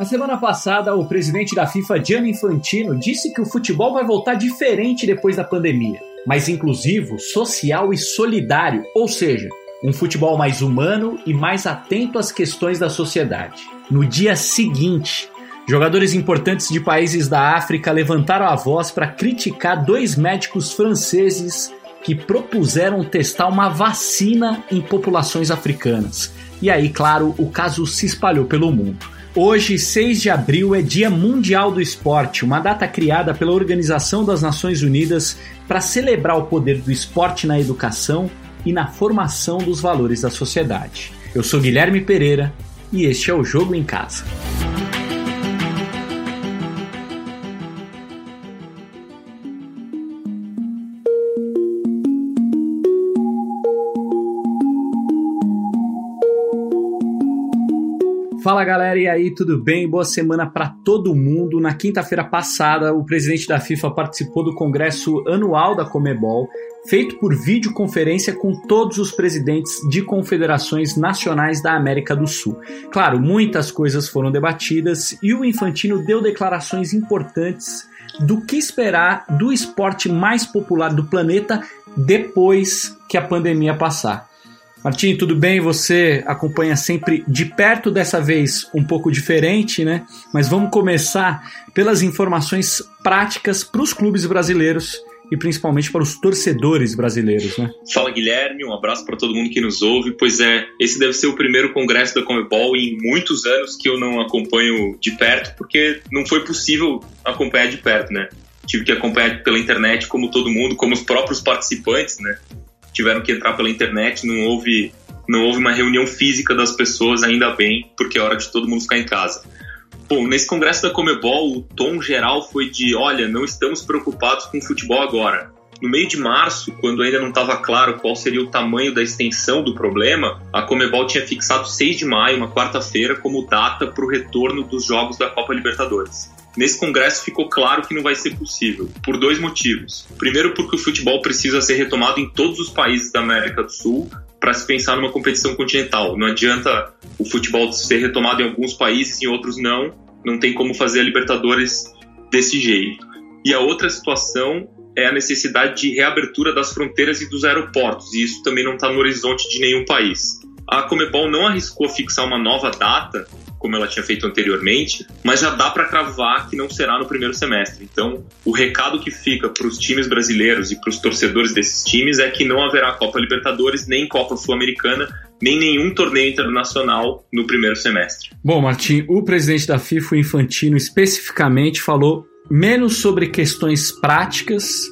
Na semana passada, o presidente da FIFA, Gianni Infantino, disse que o futebol vai voltar diferente depois da pandemia, mais inclusivo, social e solidário, ou seja, um futebol mais humano e mais atento às questões da sociedade. No dia seguinte, jogadores importantes de países da África levantaram a voz para criticar dois médicos franceses que propuseram testar uma vacina em populações africanas. E aí, claro, o caso se espalhou pelo mundo. Hoje, 6 de abril, é Dia Mundial do Esporte, uma data criada pela Organização das Nações Unidas para celebrar o poder do esporte na educação e na formação dos valores da sociedade. Eu sou Guilherme Pereira e este é o Jogo em Casa. Fala galera, e aí, tudo bem? Boa semana para todo mundo. Na quinta-feira passada, o presidente da FIFA participou do congresso anual da Comebol, feito por videoconferência com todos os presidentes de confederações nacionais da América do Sul. Claro, muitas coisas foram debatidas e o Infantino deu declarações importantes do que esperar do esporte mais popular do planeta depois que a pandemia passar. Martim, tudo bem? Você acompanha sempre de perto, dessa vez um pouco diferente, né? Mas vamos começar pelas informações práticas para os clubes brasileiros e principalmente para os torcedores brasileiros, né? Fala Guilherme, um abraço para todo mundo que nos ouve. Pois é, esse deve ser o primeiro congresso da Comebol em muitos anos que eu não acompanho de perto, porque não foi possível acompanhar de perto, né? Tive que acompanhar pela internet, como todo mundo, como os próprios participantes, né? Tiveram que entrar pela internet, não houve, não houve uma reunião física das pessoas, ainda bem, porque é hora de todo mundo ficar em casa. Bom, nesse congresso da Comebol, o tom geral foi de: olha, não estamos preocupados com o futebol agora. No meio de março, quando ainda não estava claro qual seria o tamanho da extensão do problema, a Comebol tinha fixado 6 de maio, uma quarta-feira, como data para o retorno dos jogos da Copa Libertadores. Nesse congresso ficou claro que não vai ser possível, por dois motivos. Primeiro, porque o futebol precisa ser retomado em todos os países da América do Sul para se pensar numa competição continental. Não adianta o futebol ser retomado em alguns países e em outros não. Não tem como fazer a Libertadores desse jeito. E a outra situação é a necessidade de reabertura das fronteiras e dos aeroportos, e isso também não está no horizonte de nenhum país. A Comebol não arriscou fixar uma nova data como ela tinha feito anteriormente, mas já dá para cravar que não será no primeiro semestre. Então, o recado que fica para os times brasileiros e para os torcedores desses times é que não haverá Copa Libertadores, nem Copa Sul-Americana, nem nenhum torneio internacional no primeiro semestre. Bom, Martim, o presidente da FIFA, o Infantino, especificamente falou menos sobre questões práticas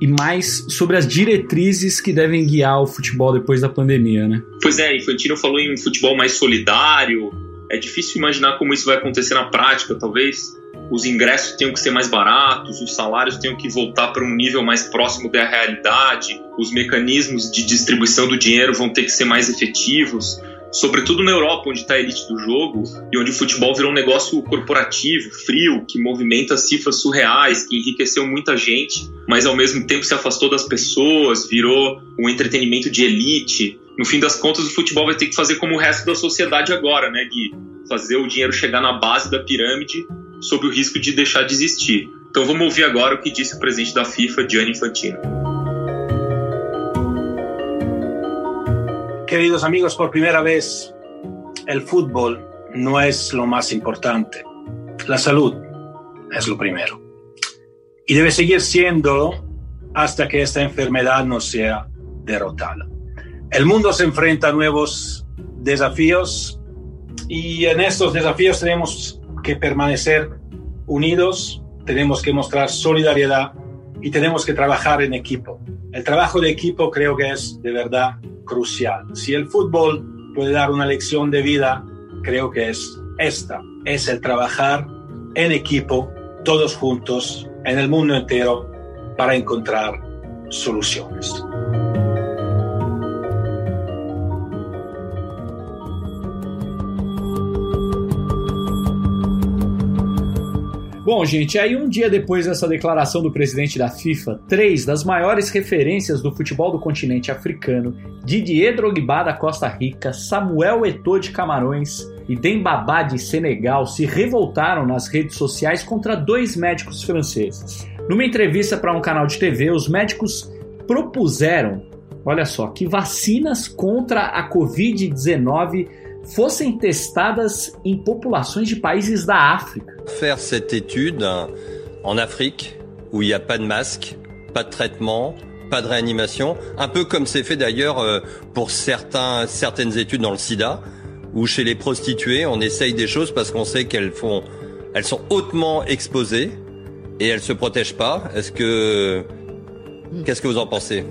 e mais sobre as diretrizes que devem guiar o futebol depois da pandemia, né? Pois é, Infantino falou em um futebol mais solidário, é difícil imaginar como isso vai acontecer na prática. Talvez os ingressos tenham que ser mais baratos, os salários tenham que voltar para um nível mais próximo da realidade, os mecanismos de distribuição do dinheiro vão ter que ser mais efetivos. Sobretudo na Europa, onde está a elite do jogo e onde o futebol virou um negócio corporativo, frio, que movimenta cifras surreais, que enriqueceu muita gente, mas ao mesmo tempo se afastou das pessoas, virou um entretenimento de elite no fim das contas, o futebol vai ter que fazer como o resto da sociedade agora, né, Gui? Fazer o dinheiro chegar na base da pirâmide sob o risco de deixar de existir. Então vamos ouvir agora o que disse o presidente da FIFA, Gianni Infantino. Queridos amigos, por primera vez, el fútbol no es lo más importante. La salud es lo primero. Y debe seguir siendo hasta que esta enfermedad no sea derrotada. El mundo se enfrenta a nuevos desafíos y en estos desafíos tenemos que permanecer unidos, tenemos que mostrar solidaridad y tenemos que trabajar en equipo. El trabajo de equipo creo que es de verdad crucial. Si el fútbol puede dar una lección de vida, creo que es esta, es el trabajar en equipo, todos juntos, en el mundo entero, para encontrar soluciones. Bom, gente, aí um dia depois dessa declaração do presidente da FIFA, três das maiores referências do futebol do continente africano, Didier Drogba da Costa Rica, Samuel Eto'o de Camarões e Dembaba de Senegal se revoltaram nas redes sociais contra dois médicos franceses. Numa entrevista para um canal de TV, os médicos propuseram, olha só, que vacinas contra a Covid-19 fossem testadas em populações de países da África. Faire cette étude en Afrique, où il n'y a pas de masque, pas de traitement, pas de réanimation, un peu comme c'est fait d'ailleurs euh, pour certains, certaines études dans le sida, où chez les prostituées, on essaye des choses parce qu'on sait qu'elles font, elles sont hautement exposées et elles se protègent pas. Est-ce que, qu'est-ce que vous en pensez?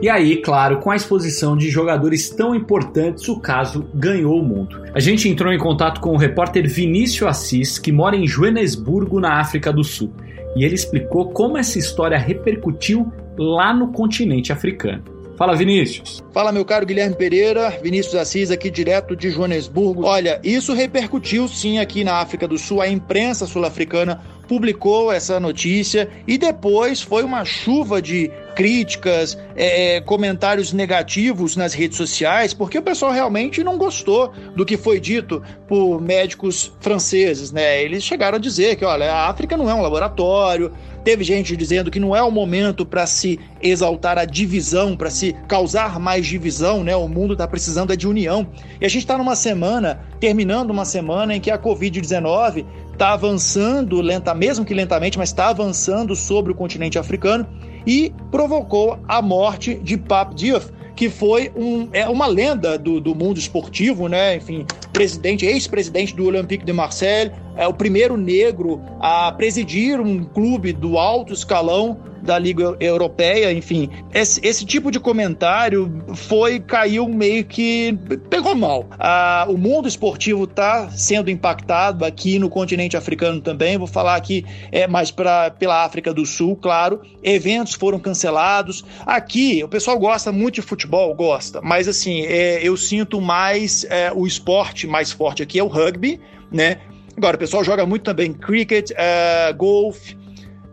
E aí, claro, com a exposição de jogadores tão importantes, o caso ganhou o mundo. A gente entrou em contato com o repórter Vinícius Assis, que mora em Joanesburgo, na África do Sul, e ele explicou como essa história repercutiu lá no continente africano. Fala, Vinícius. Fala, meu caro Guilherme Pereira, Vinícius Assis aqui direto de Joanesburgo. Olha, isso repercutiu sim aqui na África do Sul. A imprensa sul-africana publicou essa notícia e depois foi uma chuva de críticas, é, é, comentários negativos nas redes sociais, porque o pessoal realmente não gostou do que foi dito por médicos franceses, né? Eles chegaram a dizer que, olha, a África não é um laboratório. Teve gente dizendo que não é o momento para se exaltar a divisão, para se causar mais divisão, né? O mundo está precisando é de união. E a gente está numa semana, terminando uma semana em que a Covid-19 está avançando lenta, mesmo que lentamente, mas está avançando sobre o continente africano e provocou a morte de Pape Diouf, que foi um, é uma lenda do, do mundo esportivo, né? Enfim, presidente, ex-presidente do Olympique de Marseille, é o primeiro negro a presidir um clube do alto escalão da Liga Europeia, enfim. Esse, esse tipo de comentário foi, caiu meio que. pegou mal. Ah, o mundo esportivo está sendo impactado aqui no continente africano também. Vou falar aqui é, mais pra, pela África do Sul, claro. Eventos foram cancelados. Aqui, o pessoal gosta muito de futebol, gosta, mas assim, é, eu sinto mais é, o esporte mais forte aqui é o rugby, né? Agora, o pessoal joga muito também cricket, uh, golfe,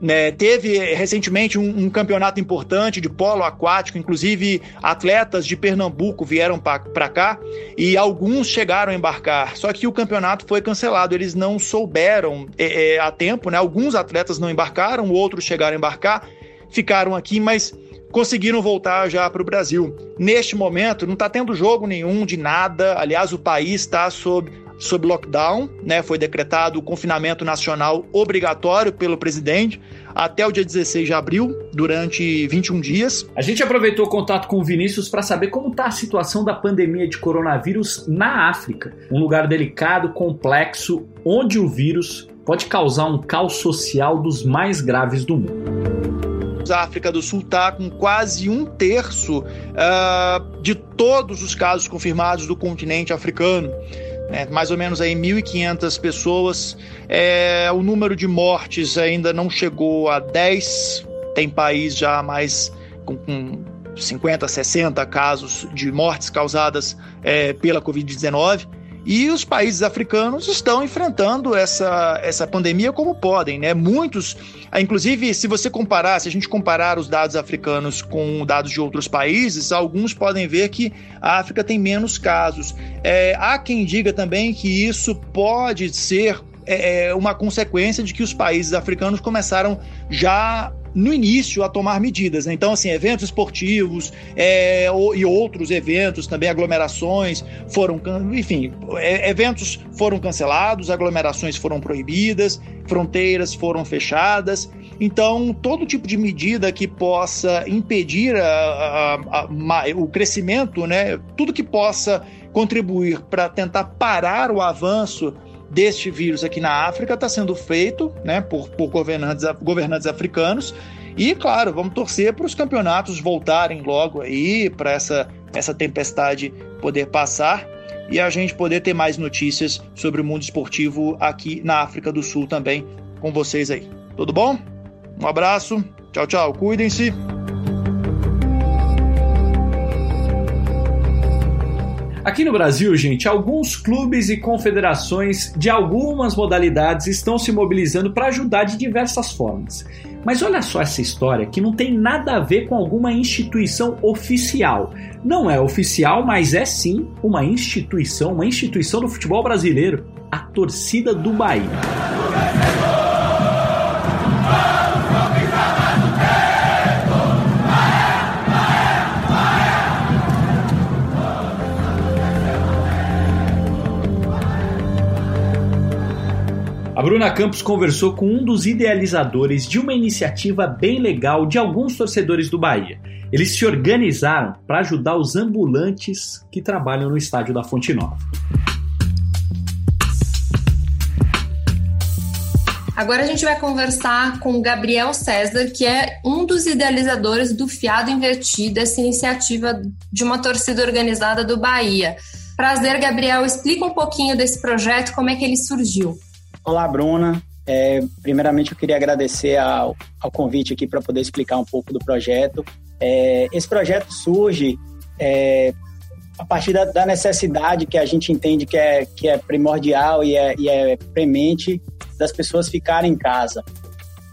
né, teve recentemente um, um, campeonato importante de polo aquático, inclusive atletas de Pernambuco vieram para cá e alguns chegaram a embarcar. Só que o campeonato foi cancelado, eles não souberam é, é, a tempo, né? Alguns atletas não embarcaram, outros chegaram a embarcar, ficaram aqui, mas conseguiram voltar já para o Brasil. Neste momento, não está tendo jogo nenhum de nada. Aliás, o país está sob sob lockdown, né? Foi decretado o confinamento nacional obrigatório pelo presidente até o dia 16 de abril, durante 21 dias. A gente aproveitou o contato com o Vinícius para saber como está a situação da pandemia de coronavírus na África, um lugar delicado, complexo, onde o vírus pode causar um caos social dos mais graves do mundo. A África do Sul está com quase um terço uh, de todos os casos confirmados do continente africano né, mais ou menos aí 1.500 pessoas. É, o número de mortes ainda não chegou a 10, tem país já mais com, com 50, 60 casos de mortes causadas é, pela Covid-19. E os países africanos estão enfrentando essa, essa pandemia como podem, né? Muitos, inclusive, se você comparar, se a gente comparar os dados africanos com dados de outros países, alguns podem ver que a África tem menos casos. É, há quem diga também que isso pode ser é, uma consequência de que os países africanos começaram já no início a tomar medidas. Né? Então, assim, eventos esportivos é, e outros eventos, também aglomerações foram, enfim, é, eventos foram cancelados, aglomerações foram proibidas, fronteiras foram fechadas. Então, todo tipo de medida que possa impedir a, a, a, o crescimento, né, tudo que possa contribuir para tentar parar o avanço deste vírus aqui na África está sendo feito né, por, por governantes, governantes africanos. E, claro, vamos torcer para os campeonatos voltarem logo aí, para essa, essa tempestade poder passar e a gente poder ter mais notícias sobre o mundo esportivo aqui na África do Sul também com vocês aí. Tudo bom? Um abraço, tchau, tchau, cuidem-se. Aqui no Brasil, gente, alguns clubes e confederações de algumas modalidades estão se mobilizando para ajudar de diversas formas. Mas olha só essa história que não tem nada a ver com alguma instituição oficial. Não é oficial, mas é sim uma instituição, uma instituição do futebol brasileiro, a torcida do Bahia. Bruna Campos conversou com um dos idealizadores de uma iniciativa bem legal de alguns torcedores do Bahia. Eles se organizaram para ajudar os ambulantes que trabalham no estádio da Fonte Nova. Agora a gente vai conversar com o Gabriel César, que é um dos idealizadores do Fiado Invertido, essa iniciativa de uma torcida organizada do Bahia. Prazer, Gabriel. Explica um pouquinho desse projeto, como é que ele surgiu. Olá, Bruna. É, primeiramente, eu queria agradecer ao, ao convite aqui para poder explicar um pouco do projeto. É, esse projeto surge é, a partir da, da, necessidade que a gente entende que é, que é primordial e é, e é premente das pessoas ficarem em casa.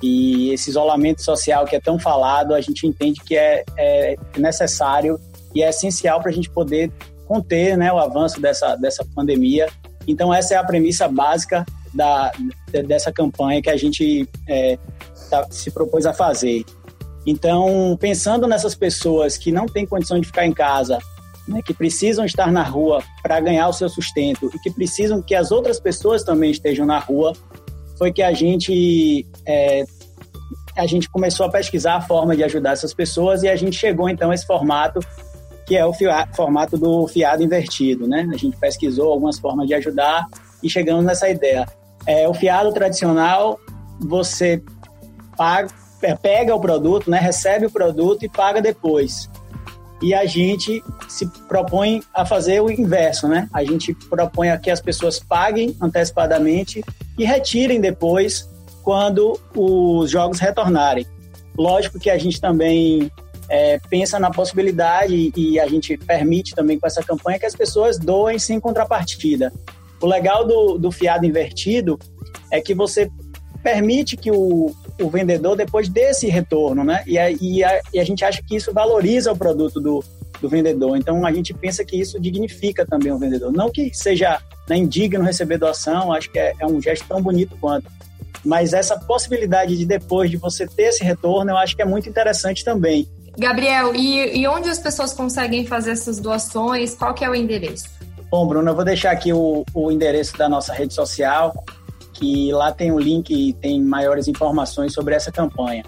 E esse isolamento social que é tão falado, a gente entende que é, é necessário e é essencial para a gente poder conter né, o avanço dessa, dessa pandemia. Então, essa é a premissa básica da, dessa campanha que a gente é, tá, se propôs a fazer. Então, pensando nessas pessoas que não têm condição de ficar em casa, né, que precisam estar na rua para ganhar o seu sustento e que precisam que as outras pessoas também estejam na rua, foi que a gente é, a gente começou a pesquisar a forma de ajudar essas pessoas e a gente chegou então a esse formato que é o formato do fiado invertido, né? A gente pesquisou algumas formas de ajudar e chegamos nessa ideia. É, o fiado tradicional, você paga, é, pega o produto, né, recebe o produto e paga depois. E a gente se propõe a fazer o inverso, né? A gente propõe a que as pessoas paguem antecipadamente e retirem depois quando os jogos retornarem. Lógico que a gente também é, pensa na possibilidade e a gente permite também com essa campanha que as pessoas doem sem contrapartida. O legal do, do fiado invertido é que você permite que o, o vendedor depois dê esse retorno, né? E a, e, a, e a gente acha que isso valoriza o produto do, do vendedor. Então a gente pensa que isso dignifica também o vendedor. Não que seja né, indigno receber doação, acho que é, é, um gesto tão bonito quanto. Mas essa possibilidade de depois de você ter esse retorno, eu acho que é muito interessante também. Gabriel, e, e onde as pessoas conseguem fazer essas doações? Qual que é o endereço? Bom, Bruno, eu vou deixar aqui o, o endereço da nossa rede social, que lá tem um link e tem maiores informações sobre essa campanha.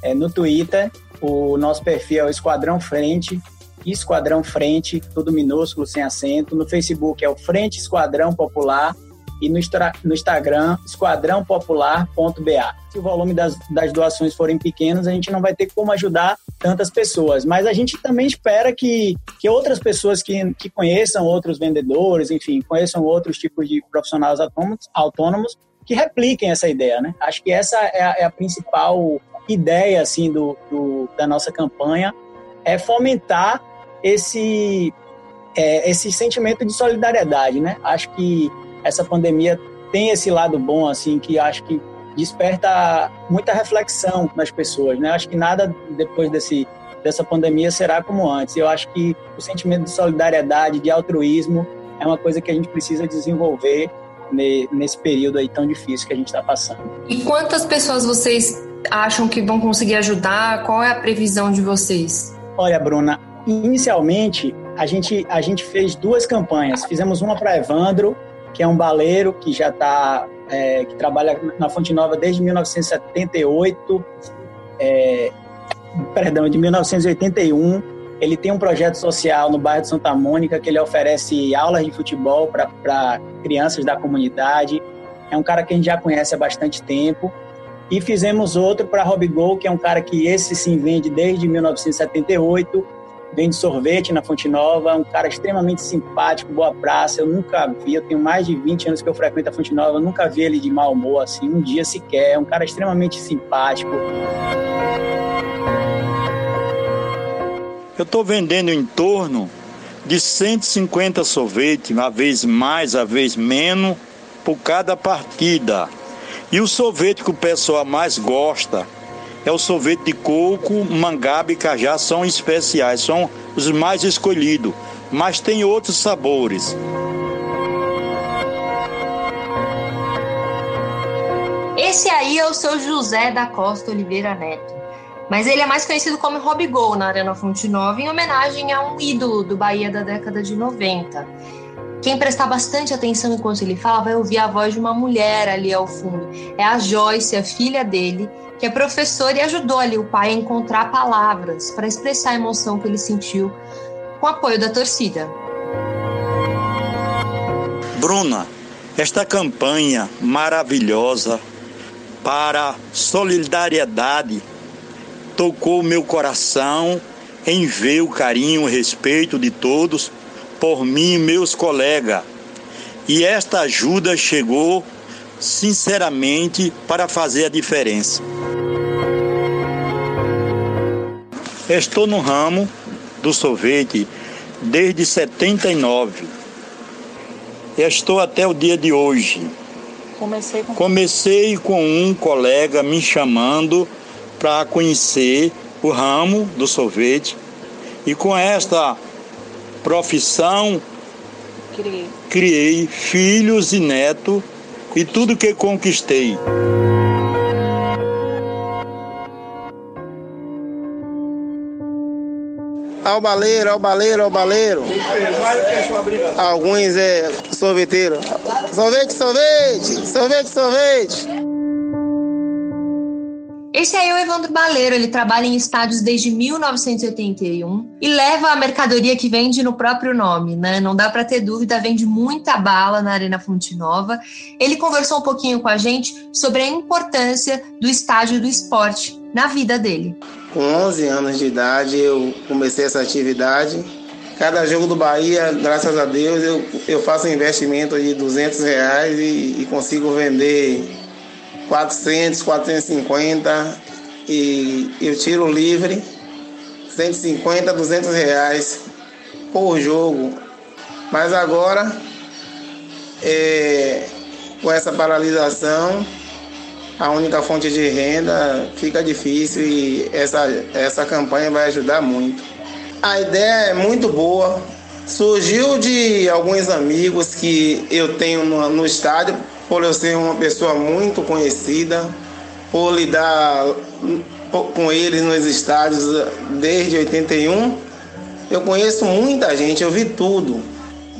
É, no Twitter, o nosso perfil é o Esquadrão Frente, Esquadrão Frente, tudo minúsculo, sem acento. No Facebook é o Frente Esquadrão Popular e no, no Instagram, esquadrãopopular.ba. Se o volume das, das doações forem pequenos, a gente não vai ter como ajudar tantas pessoas. Mas a gente também espera que, que outras pessoas que, que conheçam outros vendedores, enfim, conheçam outros tipos de profissionais autônomos, autônomos que repliquem essa ideia, né? Acho que essa é a, é a principal ideia, assim, do, do, da nossa campanha, é fomentar esse, é, esse sentimento de solidariedade, né? Acho que essa pandemia tem esse lado bom, assim, que acho que desperta muita reflexão nas pessoas, né? Acho que nada depois desse dessa pandemia será como antes. Eu acho que o sentimento de solidariedade, de altruísmo, é uma coisa que a gente precisa desenvolver nesse período aí tão difícil que a gente está passando. E quantas pessoas vocês acham que vão conseguir ajudar? Qual é a previsão de vocês? Olha, Bruna, inicialmente a gente a gente fez duas campanhas. Fizemos uma para Evandro que é um baleiro que já está, é, que trabalha na Fonte Nova desde 1978, é, perdão, de 1981. Ele tem um projeto social no bairro de Santa Mônica que ele oferece aulas de futebol para crianças da comunidade. É um cara que a gente já conhece há bastante tempo. E fizemos outro para Rob Gol, que é um cara que esse sim vende desde 1978 vende sorvete na Fonte Nova, um cara extremamente simpático, boa praça. Eu nunca vi, eu tenho mais de 20 anos que eu frequento a Fonte Nova, eu nunca vi ele de mau humor assim, um dia sequer. É um cara extremamente simpático. Eu estou vendendo em torno de 150 sorvete, uma vez mais, uma vez menos, por cada partida. E o sorvete que o pessoal mais gosta é o sorvete de coco, mangaba e cajá, são especiais, são os mais escolhidos, mas tem outros sabores. Esse aí é o seu José da Costa Oliveira Neto. Mas ele é mais conhecido como Robigol na Arena Fonte Nova, em homenagem a um ídolo do Bahia da década de 90. Quem prestar bastante atenção enquanto ele fala vai ouvir a voz de uma mulher ali ao fundo. É a Joyce, a filha dele, que é professora e ajudou ali o pai a encontrar palavras para expressar a emoção que ele sentiu com o apoio da torcida. Bruna, esta campanha maravilhosa para solidariedade tocou meu coração em ver o carinho e respeito de todos por mim e meus colegas. E esta ajuda chegou sinceramente para fazer a diferença. Estou no ramo do sorvete desde 79. Estou até o dia de hoje. Comecei com, Comecei com um colega me chamando para conhecer o ramo do sorvete e com esta profissão, criei, criei filhos e netos e tudo que conquistei. Ao baleiro, ao baleiro, ao baleiro. Alguns é sorveteiro. Sorvete, sorvete, sorvete, sorvete. Esse aí é o Evandro Baleiro, ele trabalha em estádios desde 1981 e leva a mercadoria que vende no próprio nome, né? Não dá para ter dúvida, vende muita bala na Arena Fonte Nova. Ele conversou um pouquinho com a gente sobre a importância do estádio do esporte na vida dele. Com 11 anos de idade, eu comecei essa atividade. Cada jogo do Bahia, graças a Deus, eu, eu faço um investimento de 200 reais e, e consigo vender 400, 450 e eu tiro livre 150, 200 reais por jogo. Mas agora, é, com essa paralisação, a única fonte de renda fica difícil e essa, essa campanha vai ajudar muito. A ideia é muito boa. Surgiu de alguns amigos que eu tenho no, no estádio, por eu ser uma pessoa muito conhecida, por lidar com eles nos estádios desde 81, eu conheço muita gente, eu vi tudo.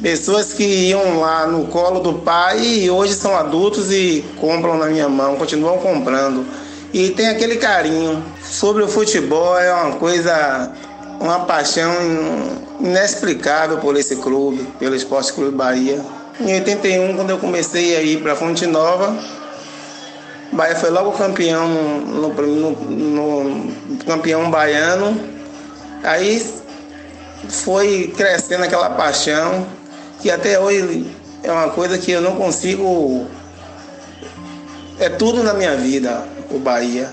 Pessoas que iam lá no colo do pai e hoje são adultos e compram na minha mão, continuam comprando. E tem aquele carinho. Sobre o futebol é uma coisa, uma paixão inexplicável por esse clube, pelo Esporte Clube Bahia. Em 81, quando eu comecei a ir para Fonte Nova, Bahia foi logo campeão no, no, no, campeão baiano. Aí foi crescendo aquela paixão que até hoje é uma coisa que eu não consigo. É tudo na minha vida, o Bahia.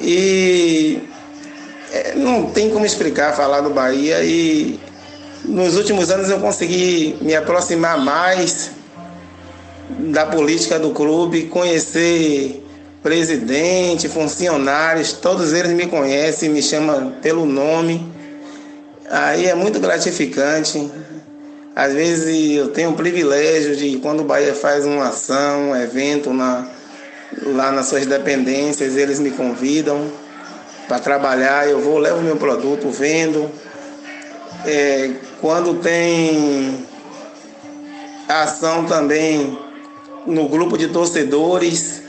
E é, não tem como explicar falar do Bahia e nos últimos anos eu consegui me aproximar mais da política do clube, conhecer presidente, funcionários, todos eles me conhecem, me chamam pelo nome. Aí é muito gratificante. Às vezes eu tenho o privilégio de quando o Bahia faz uma ação, um evento na, lá nas suas dependências, eles me convidam para trabalhar, eu vou, levo meu produto, vendo, é, quando tem ação também no grupo de torcedores,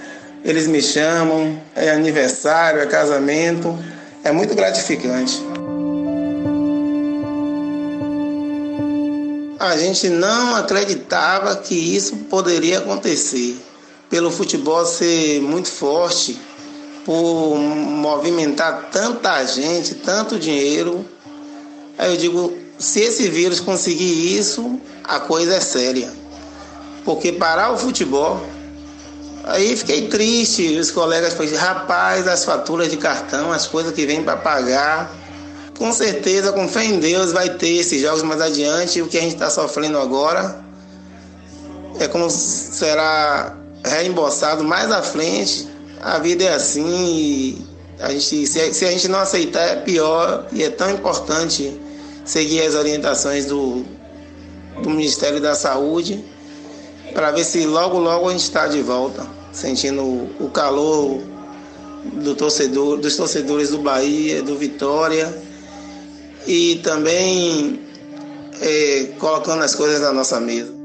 eles me chamam, é aniversário, é casamento, é muito gratificante. A gente não acreditava que isso poderia acontecer. Pelo futebol ser muito forte, por movimentar tanta gente, tanto dinheiro, Aí eu digo, se esse vírus conseguir isso, a coisa é séria. Porque parar o futebol, aí fiquei triste, os colegas falaram, rapaz, as faturas de cartão, as coisas que vêm para pagar, com certeza, com fé em Deus, vai ter esses jogos mais adiante. O que a gente está sofrendo agora é como será reembolsado mais à frente. A vida é assim. a gente, se a gente não aceitar, é pior. E é tão importante seguir as orientações do, do Ministério da Saúde para ver se logo, logo a gente está de volta, sentindo o calor do torcedor, dos torcedores do Bahia, do Vitória e também é, colocando as coisas na nossa mesa.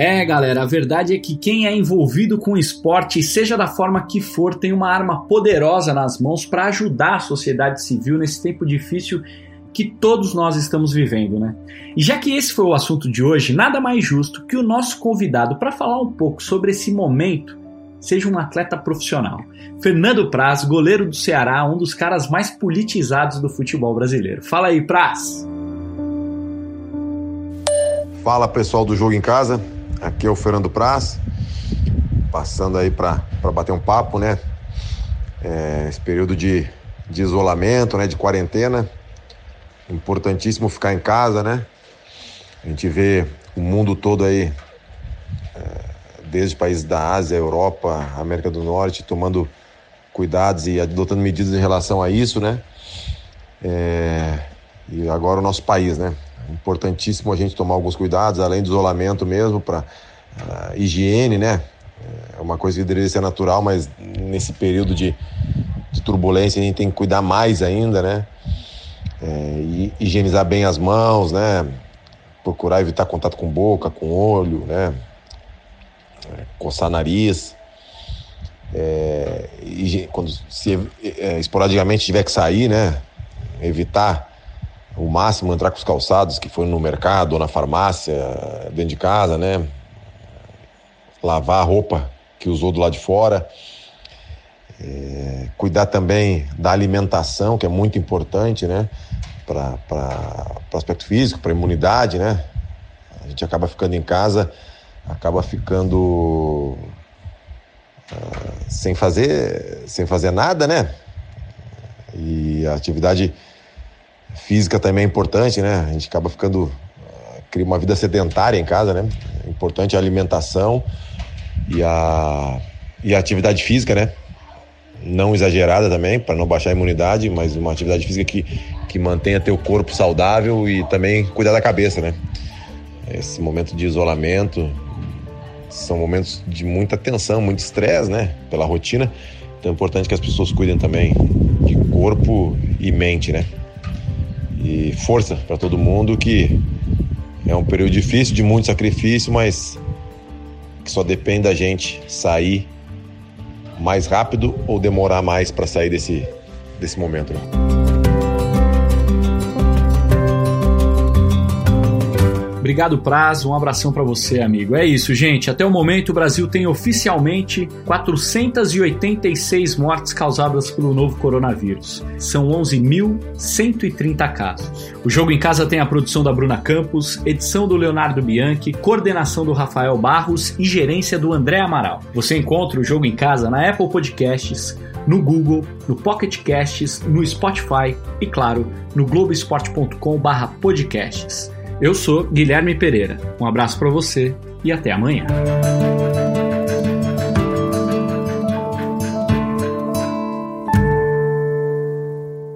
É, galera, a verdade é que quem é envolvido com esporte, seja da forma que for, tem uma arma poderosa nas mãos para ajudar a sociedade civil nesse tempo difícil que todos nós estamos vivendo, né? E já que esse foi o assunto de hoje, nada mais justo que o nosso convidado para falar um pouco sobre esse momento seja um atleta profissional. Fernando Praz, goleiro do Ceará, um dos caras mais politizados do futebol brasileiro. Fala aí, Praz! Fala pessoal do Jogo em Casa, aqui é o Fernando Praz, passando aí para bater um papo, né? É, esse período de, de isolamento, né? De quarentena, importantíssimo ficar em casa, né? A gente vê o mundo todo aí, é, desde países da Ásia, Europa, América do Norte, tomando cuidados e adotando medidas em relação a isso, né? É, e agora o nosso país, né? Importantíssimo a gente tomar alguns cuidados, além do isolamento mesmo, para uh, higiene, né? É uma coisa que deveria ser natural, mas nesse período de, de turbulência a gente tem que cuidar mais ainda, né? é, higienizar bem as mãos, né? Procurar evitar contato com boca, com olho, né? É, coçar nariz. É, quando se é, esporadicamente tiver que sair, né? Evitar o máximo entrar com os calçados que foi no mercado ou na farmácia, dentro de casa, né? Lavar a roupa que usou do lado de fora. É, cuidar também da alimentação, que é muito importante, né? para o aspecto físico, para a imunidade, né? A gente acaba ficando em casa, acaba ficando uh, sem fazer sem fazer nada, né? E a atividade física também é importante, né? A gente acaba ficando uh, cria uma vida sedentária em casa, né? É importante a alimentação e a e a atividade física, né? Não exagerada também, para não baixar a imunidade, mas uma atividade física que, que mantenha teu corpo saudável e também cuidar da cabeça, né? Esse momento de isolamento são momentos de muita tensão, muito estresse, né? Pela rotina. Então é importante que as pessoas cuidem também de corpo e mente, né? E força para todo mundo que é um período difícil, de muito sacrifício, mas que só depende da gente sair mais rápido ou demorar mais para sair desse, desse momento. Né? Obrigado, Praz. Um abração para você, amigo. É isso, gente. Até o momento, o Brasil tem oficialmente 486 mortes causadas pelo novo coronavírus. São 11.130 casos. O Jogo em Casa tem a produção da Bruna Campos, edição do Leonardo Bianchi, coordenação do Rafael Barros e gerência do André Amaral. Você encontra o Jogo em Casa na Apple Podcasts, no Google, no Pocket Casts, no Spotify e, claro, no globesport.com/podcasts. Eu sou Guilherme Pereira. Um abraço para você e até amanhã.